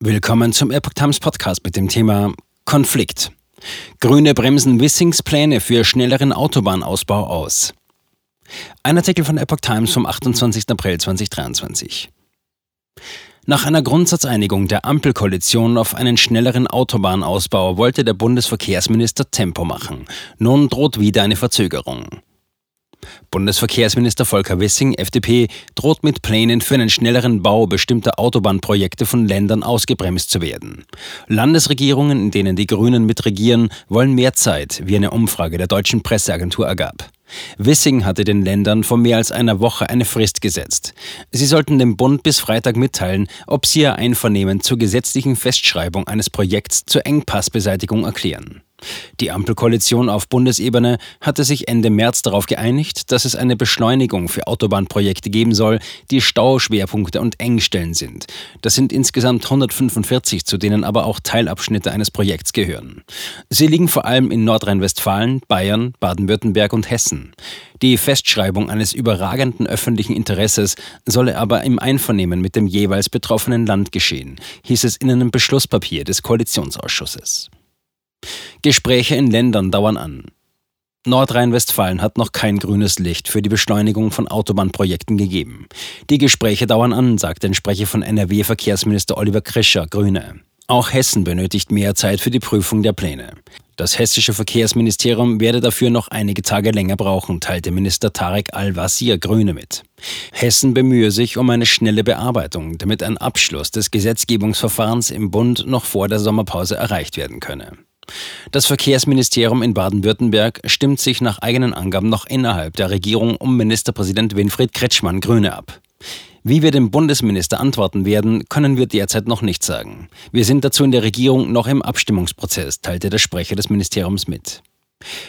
Willkommen zum Epoch Times Podcast mit dem Thema Konflikt. Grüne bremsen Wissings Pläne für schnelleren Autobahnausbau aus. Ein Artikel von Epoch Times vom 28. April 2023. Nach einer Grundsatzeinigung der Ampelkoalition auf einen schnelleren Autobahnausbau wollte der Bundesverkehrsminister Tempo machen. Nun droht wieder eine Verzögerung. Bundesverkehrsminister Volker Wissing, FDP, droht mit Plänen für einen schnelleren Bau bestimmter Autobahnprojekte von Ländern ausgebremst zu werden. Landesregierungen, in denen die Grünen mitregieren, wollen mehr Zeit, wie eine Umfrage der deutschen Presseagentur ergab. Wissing hatte den Ländern vor mehr als einer Woche eine Frist gesetzt. Sie sollten dem Bund bis Freitag mitteilen, ob sie ihr Einvernehmen zur gesetzlichen Festschreibung eines Projekts zur Engpassbeseitigung erklären. Die Ampelkoalition auf Bundesebene hatte sich Ende März darauf geeinigt, dass es eine Beschleunigung für Autobahnprojekte geben soll, die Stauschwerpunkte und Engstellen sind. Das sind insgesamt 145, zu denen aber auch Teilabschnitte eines Projekts gehören. Sie liegen vor allem in Nordrhein-Westfalen, Bayern, Baden-Württemberg und Hessen. Die Festschreibung eines überragenden öffentlichen Interesses solle aber im Einvernehmen mit dem jeweils betroffenen Land geschehen, hieß es in einem Beschlusspapier des Koalitionsausschusses. Gespräche in Ländern dauern an. Nordrhein-Westfalen hat noch kein grünes Licht für die Beschleunigung von Autobahnprojekten gegeben. Die Gespräche dauern an, sagt ein Sprecher von NRW-Verkehrsminister Oliver Krischer, Grüne. Auch Hessen benötigt mehr Zeit für die Prüfung der Pläne. Das hessische Verkehrsministerium werde dafür noch einige Tage länger brauchen, teilte Minister Tarek Al-Wazir Grüne mit. Hessen bemühe sich um eine schnelle Bearbeitung, damit ein Abschluss des Gesetzgebungsverfahrens im Bund noch vor der Sommerpause erreicht werden könne. Das Verkehrsministerium in Baden-Württemberg stimmt sich nach eigenen Angaben noch innerhalb der Regierung um Ministerpräsident Winfried Kretschmann Grüne ab. Wie wir dem Bundesminister antworten werden, können wir derzeit noch nicht sagen. Wir sind dazu in der Regierung noch im Abstimmungsprozess, teilte der Sprecher des Ministeriums mit.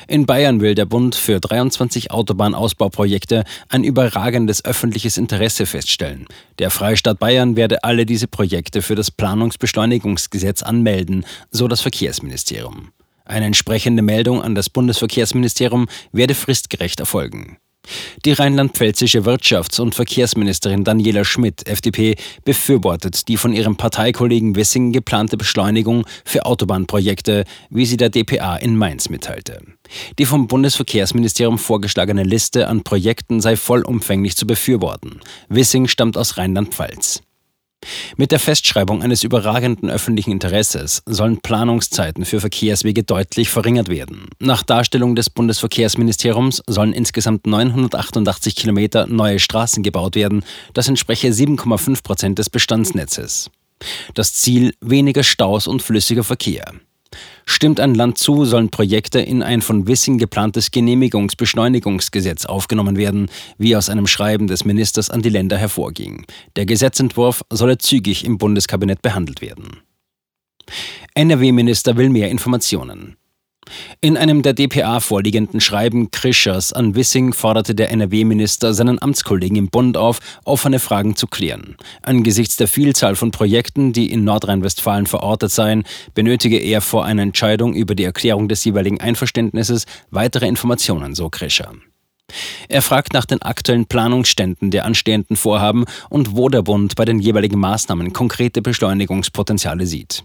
In Bayern will der Bund für 23 Autobahnausbauprojekte ein überragendes öffentliches Interesse feststellen. Der Freistaat Bayern werde alle diese Projekte für das Planungsbeschleunigungsgesetz anmelden, so das Verkehrsministerium. Eine entsprechende Meldung an das Bundesverkehrsministerium werde fristgerecht erfolgen. Die rheinland-pfälzische Wirtschafts- und Verkehrsministerin Daniela Schmidt, FDP, befürwortet die von ihrem Parteikollegen Wissing geplante Beschleunigung für Autobahnprojekte, wie sie der dpa in Mainz mitteilte. Die vom Bundesverkehrsministerium vorgeschlagene Liste an Projekten sei vollumfänglich zu befürworten. Wissing stammt aus Rheinland-Pfalz. Mit der Festschreibung eines überragenden öffentlichen Interesses sollen Planungszeiten für Verkehrswege deutlich verringert werden. Nach Darstellung des Bundesverkehrsministeriums sollen insgesamt 988 Kilometer neue Straßen gebaut werden. Das entspreche 7,5 Prozent des Bestandsnetzes. Das Ziel weniger Staus und flüssiger Verkehr. Stimmt ein Land zu, sollen Projekte in ein von Wissing geplantes Genehmigungsbeschleunigungsgesetz aufgenommen werden, wie aus einem Schreiben des Ministers an die Länder hervorging. Der Gesetzentwurf solle zügig im Bundeskabinett behandelt werden. NRW-Minister will mehr Informationen. In einem der dpa vorliegenden Schreiben Krischers an Wissing forderte der NRW-Minister seinen Amtskollegen im Bund auf, offene Fragen zu klären. Angesichts der Vielzahl von Projekten, die in Nordrhein-Westfalen verortet seien, benötige er vor einer Entscheidung über die Erklärung des jeweiligen Einverständnisses weitere Informationen, so Krischer. Er fragt nach den aktuellen Planungsständen der anstehenden Vorhaben und wo der Bund bei den jeweiligen Maßnahmen konkrete Beschleunigungspotenziale sieht.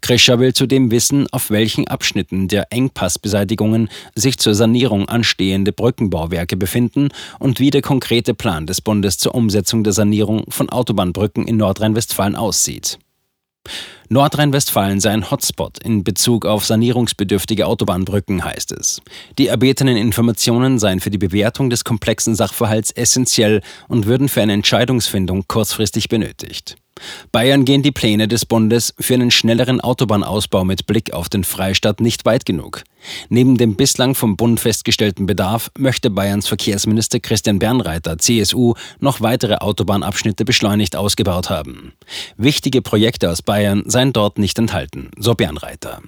Krischer will zudem wissen, auf welchen Abschnitten der Engpassbeseitigungen sich zur Sanierung anstehende Brückenbauwerke befinden und wie der konkrete Plan des Bundes zur Umsetzung der Sanierung von Autobahnbrücken in Nordrhein-Westfalen aussieht. Nordrhein-Westfalen sei ein Hotspot in Bezug auf sanierungsbedürftige Autobahnbrücken, heißt es. Die erbetenen Informationen seien für die Bewertung des komplexen Sachverhalts essentiell und würden für eine Entscheidungsfindung kurzfristig benötigt. Bayern gehen die Pläne des Bundes für einen schnelleren Autobahnausbau mit Blick auf den Freistaat nicht weit genug. Neben dem bislang vom Bund festgestellten Bedarf möchte Bayerns Verkehrsminister Christian Bernreiter, CSU, noch weitere Autobahnabschnitte beschleunigt ausgebaut haben. Wichtige Projekte aus Bayern seien dort nicht enthalten, so Bernreiter.